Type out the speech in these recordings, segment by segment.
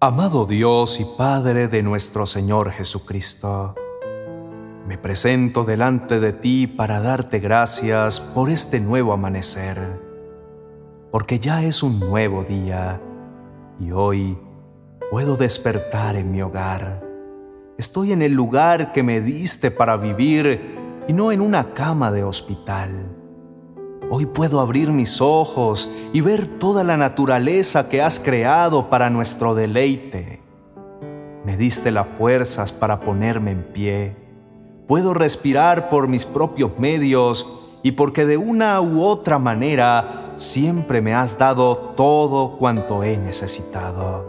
Amado Dios y Padre de nuestro Señor Jesucristo, me presento delante de ti para darte gracias por este nuevo amanecer, porque ya es un nuevo día y hoy puedo despertar en mi hogar. Estoy en el lugar que me diste para vivir y no en una cama de hospital. Hoy puedo abrir mis ojos y ver toda la naturaleza que has creado para nuestro deleite. Me diste las fuerzas para ponerme en pie. Puedo respirar por mis propios medios y porque de una u otra manera siempre me has dado todo cuanto he necesitado.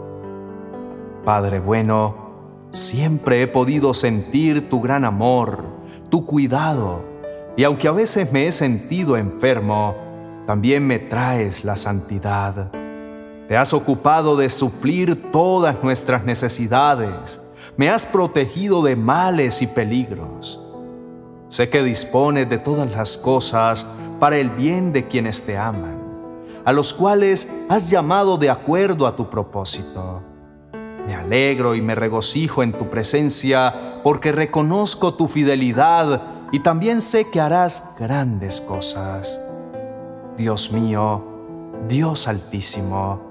Padre bueno, siempre he podido sentir tu gran amor, tu cuidado, y aunque a veces me he sentido enfermo, también me traes la santidad. Te has ocupado de suplir todas nuestras necesidades. Me has protegido de males y peligros. Sé que dispones de todas las cosas para el bien de quienes te aman, a los cuales has llamado de acuerdo a tu propósito. Me alegro y me regocijo en tu presencia porque reconozco tu fidelidad y también sé que harás grandes cosas. Dios mío, Dios altísimo,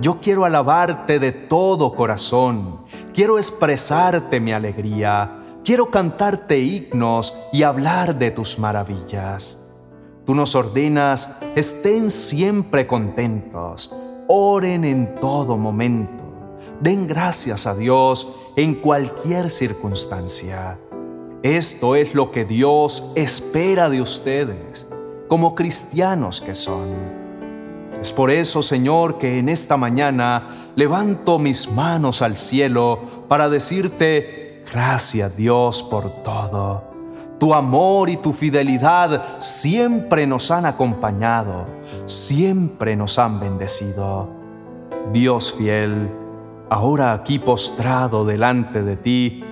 yo quiero alabarte de todo corazón, quiero expresarte mi alegría, quiero cantarte himnos y hablar de tus maravillas. Tú nos ordenas, estén siempre contentos, oren en todo momento, den gracias a Dios en cualquier circunstancia. Esto es lo que Dios espera de ustedes, como cristianos que son. Es por eso, Señor, que en esta mañana levanto mis manos al cielo para decirte, gracias Dios por todo. Tu amor y tu fidelidad siempre nos han acompañado, siempre nos han bendecido. Dios fiel, ahora aquí postrado delante de ti,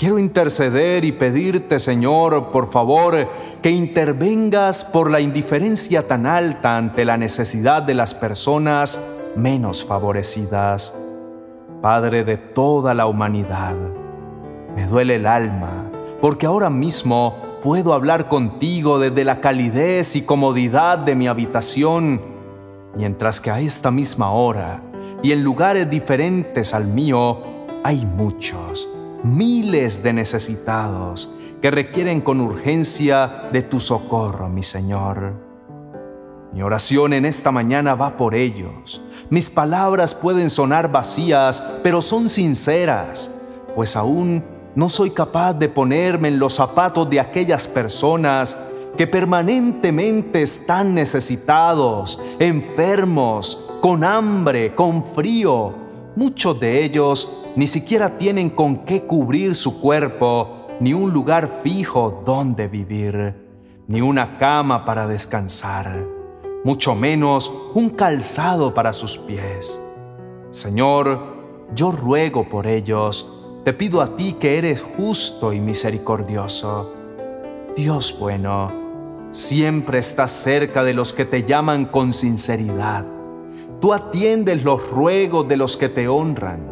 Quiero interceder y pedirte, Señor, por favor, que intervengas por la indiferencia tan alta ante la necesidad de las personas menos favorecidas. Padre de toda la humanidad, me duele el alma, porque ahora mismo puedo hablar contigo desde la calidez y comodidad de mi habitación, mientras que a esta misma hora y en lugares diferentes al mío hay muchos miles de necesitados que requieren con urgencia de tu socorro, mi Señor. Mi oración en esta mañana va por ellos. Mis palabras pueden sonar vacías, pero son sinceras, pues aún no soy capaz de ponerme en los zapatos de aquellas personas que permanentemente están necesitados, enfermos, con hambre, con frío. Muchos de ellos ni siquiera tienen con qué cubrir su cuerpo, ni un lugar fijo donde vivir, ni una cama para descansar, mucho menos un calzado para sus pies. Señor, yo ruego por ellos, te pido a ti que eres justo y misericordioso. Dios bueno, siempre estás cerca de los que te llaman con sinceridad. Tú atiendes los ruegos de los que te honran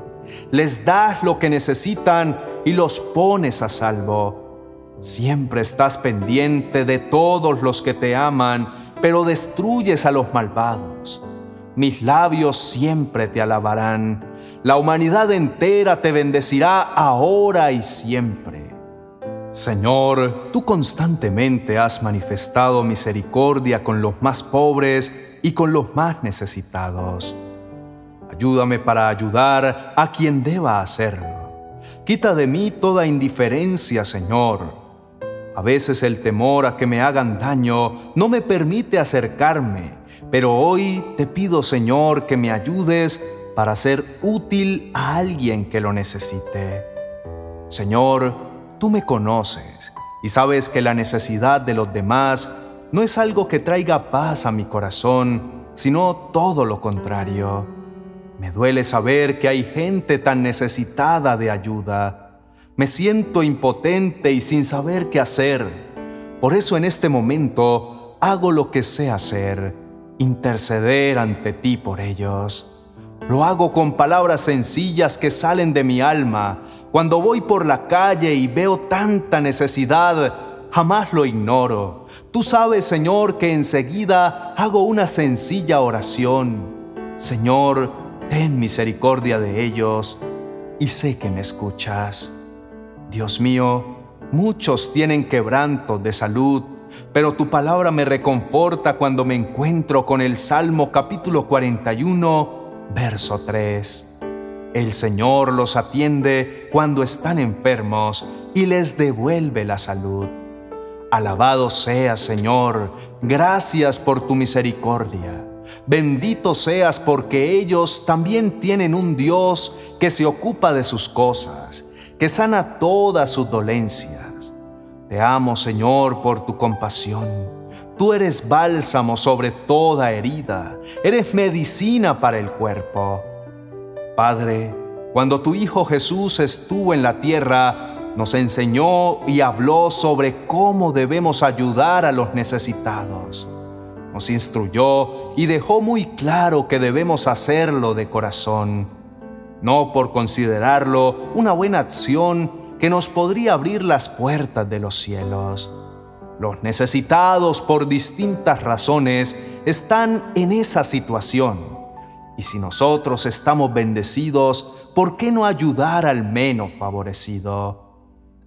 les das lo que necesitan y los pones a salvo. Siempre estás pendiente de todos los que te aman, pero destruyes a los malvados. Mis labios siempre te alabarán. La humanidad entera te bendecirá ahora y siempre. Señor, tú constantemente has manifestado misericordia con los más pobres y con los más necesitados. Ayúdame para ayudar a quien deba hacerlo. Quita de mí toda indiferencia, Señor. A veces el temor a que me hagan daño no me permite acercarme, pero hoy te pido, Señor, que me ayudes para ser útil a alguien que lo necesite. Señor, tú me conoces y sabes que la necesidad de los demás no es algo que traiga paz a mi corazón, sino todo lo contrario. Me duele saber que hay gente tan necesitada de ayuda. Me siento impotente y sin saber qué hacer. Por eso en este momento hago lo que sé hacer, interceder ante ti por ellos. Lo hago con palabras sencillas que salen de mi alma. Cuando voy por la calle y veo tanta necesidad, jamás lo ignoro. Tú sabes, Señor, que enseguida hago una sencilla oración. Señor, ten misericordia de ellos y sé que me escuchas. Dios mío, muchos tienen quebranto de salud, pero tu palabra me reconforta cuando me encuentro con el Salmo capítulo 41 Verso 3. El Señor los atiende cuando están enfermos y les devuelve la salud. Alabado seas, Señor, gracias por tu misericordia. Bendito seas porque ellos también tienen un Dios que se ocupa de sus cosas, que sana todas sus dolencias. Te amo, Señor, por tu compasión Tú eres bálsamo sobre toda herida, eres medicina para el cuerpo. Padre, cuando tu Hijo Jesús estuvo en la tierra, nos enseñó y habló sobre cómo debemos ayudar a los necesitados. Nos instruyó y dejó muy claro que debemos hacerlo de corazón, no por considerarlo una buena acción que nos podría abrir las puertas de los cielos los necesitados por distintas razones están en esa situación. Y si nosotros estamos bendecidos, ¿por qué no ayudar al menos favorecido?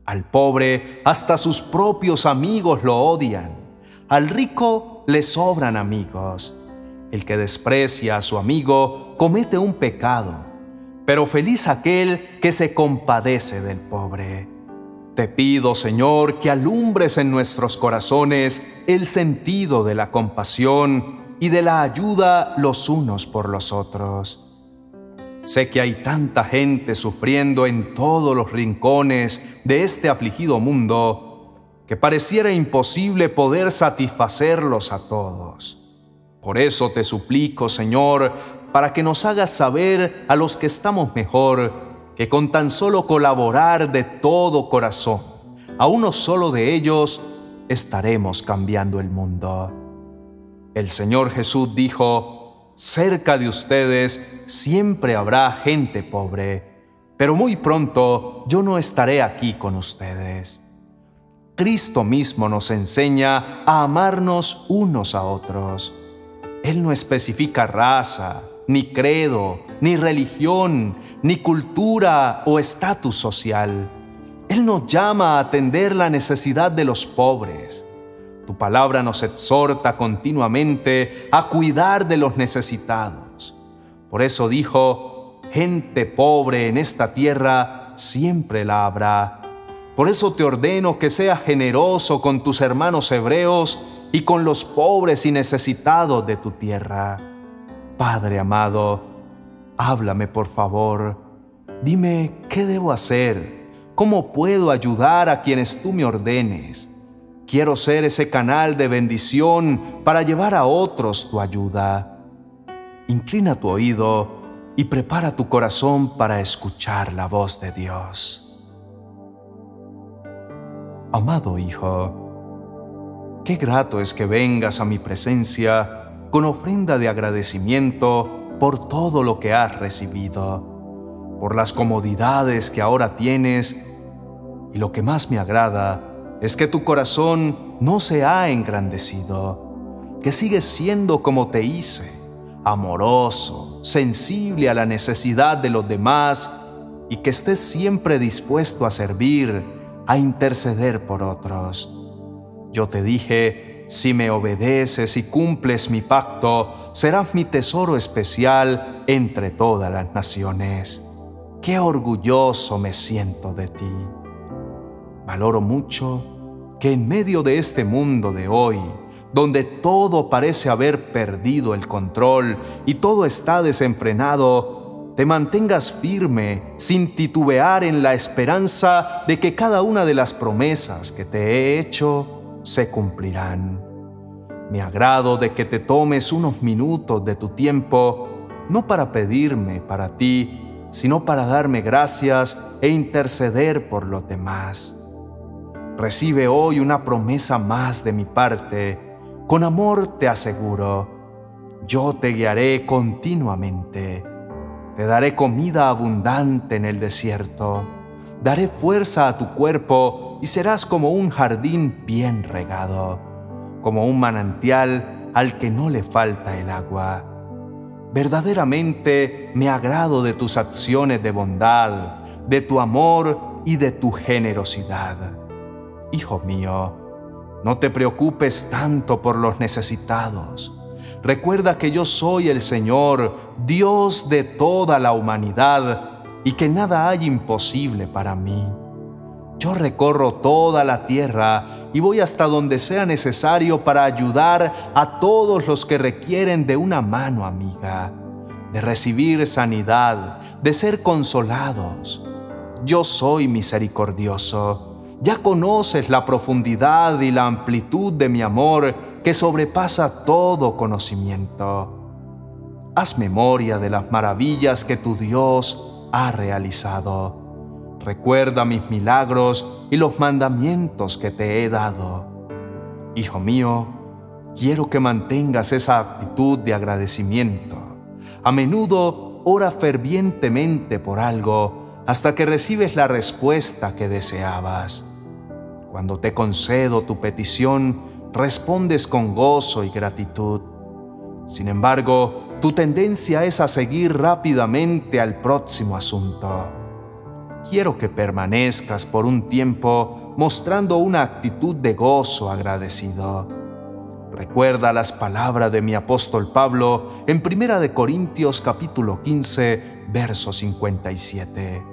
Al pobre hasta sus propios amigos lo odian. Al rico le sobran amigos. El que desprecia a su amigo comete un pecado, pero feliz aquel que se compadece del pobre. Te pido, Señor, que alumbres en nuestros corazones el sentido de la compasión y de la ayuda los unos por los otros. Sé que hay tanta gente sufriendo en todos los rincones de este afligido mundo que pareciera imposible poder satisfacerlos a todos. Por eso te suplico, Señor, para que nos hagas saber a los que estamos mejor que con tan solo colaborar de todo corazón, a uno solo de ellos, estaremos cambiando el mundo. El Señor Jesús dijo, cerca de ustedes siempre habrá gente pobre, pero muy pronto yo no estaré aquí con ustedes. Cristo mismo nos enseña a amarnos unos a otros. Él no especifica raza, ni credo, ni religión, ni cultura o estatus social. Él nos llama a atender la necesidad de los pobres. Tu palabra nos exhorta continuamente a cuidar de los necesitados. Por eso dijo, gente pobre en esta tierra siempre la habrá. Por eso te ordeno que seas generoso con tus hermanos hebreos y con los pobres y necesitados de tu tierra. Padre amado, háblame por favor. Dime qué debo hacer, cómo puedo ayudar a quienes tú me ordenes. Quiero ser ese canal de bendición para llevar a otros tu ayuda. Inclina tu oído y prepara tu corazón para escuchar la voz de Dios. Amado Hijo, qué grato es que vengas a mi presencia con ofrenda de agradecimiento por todo lo que has recibido, por las comodidades que ahora tienes, y lo que más me agrada es que tu corazón no se ha engrandecido, que sigues siendo como te hice, amoroso, sensible a la necesidad de los demás y que estés siempre dispuesto a servir, a interceder por otros. Yo te dije, si me obedeces y cumples mi pacto, serás mi tesoro especial entre todas las naciones. Qué orgulloso me siento de ti. Valoro mucho que en medio de este mundo de hoy, donde todo parece haber perdido el control y todo está desenfrenado, te mantengas firme sin titubear en la esperanza de que cada una de las promesas que te he hecho se cumplirán. Me agrado de que te tomes unos minutos de tu tiempo, no para pedirme para ti, sino para darme gracias e interceder por los demás. Recibe hoy una promesa más de mi parte. Con amor te aseguro, yo te guiaré continuamente. Te daré comida abundante en el desierto. Daré fuerza a tu cuerpo y serás como un jardín bien regado, como un manantial al que no le falta el agua. Verdaderamente me agrado de tus acciones de bondad, de tu amor y de tu generosidad. Hijo mío, no te preocupes tanto por los necesitados. Recuerda que yo soy el Señor, Dios de toda la humanidad, y que nada hay imposible para mí. Yo recorro toda la tierra y voy hasta donde sea necesario para ayudar a todos los que requieren de una mano amiga, de recibir sanidad, de ser consolados. Yo soy misericordioso ya conoces la profundidad y la amplitud de mi amor que sobrepasa todo conocimiento. Haz memoria de las maravillas que tu Dios ha realizado. Recuerda mis milagros y los mandamientos que te he dado. Hijo mío, quiero que mantengas esa actitud de agradecimiento. A menudo ora fervientemente por algo hasta que recibes la respuesta que deseabas. Cuando te concedo tu petición, respondes con gozo y gratitud. Sin embargo, tu tendencia es a seguir rápidamente al próximo asunto. Quiero que permanezcas por un tiempo mostrando una actitud de gozo agradecido. Recuerda las palabras de mi apóstol Pablo en 1 Corintios capítulo 15, verso 57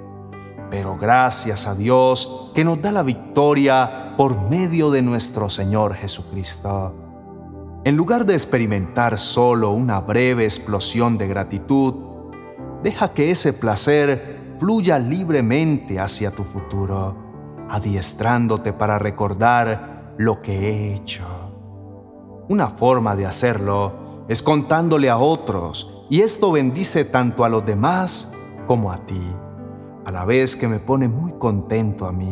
pero gracias a Dios que nos da la victoria por medio de nuestro Señor Jesucristo. En lugar de experimentar solo una breve explosión de gratitud, deja que ese placer fluya libremente hacia tu futuro, adiestrándote para recordar lo que he hecho. Una forma de hacerlo es contándole a otros, y esto bendice tanto a los demás como a ti a la vez que me pone muy contento a mí.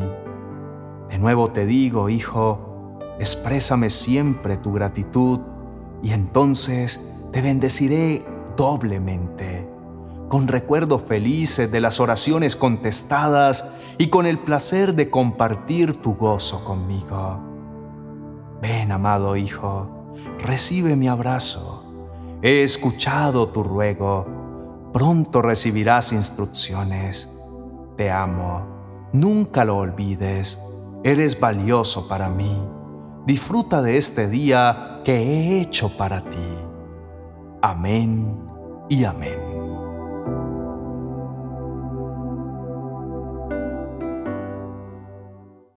De nuevo te digo, hijo, exprésame siempre tu gratitud y entonces te bendeciré doblemente, con recuerdos felices de las oraciones contestadas y con el placer de compartir tu gozo conmigo. Ven, amado hijo, recibe mi abrazo. He escuchado tu ruego. Pronto recibirás instrucciones te amo. Nunca lo olvides. Eres valioso para mí. Disfruta de este día que he hecho para ti. Amén y amén.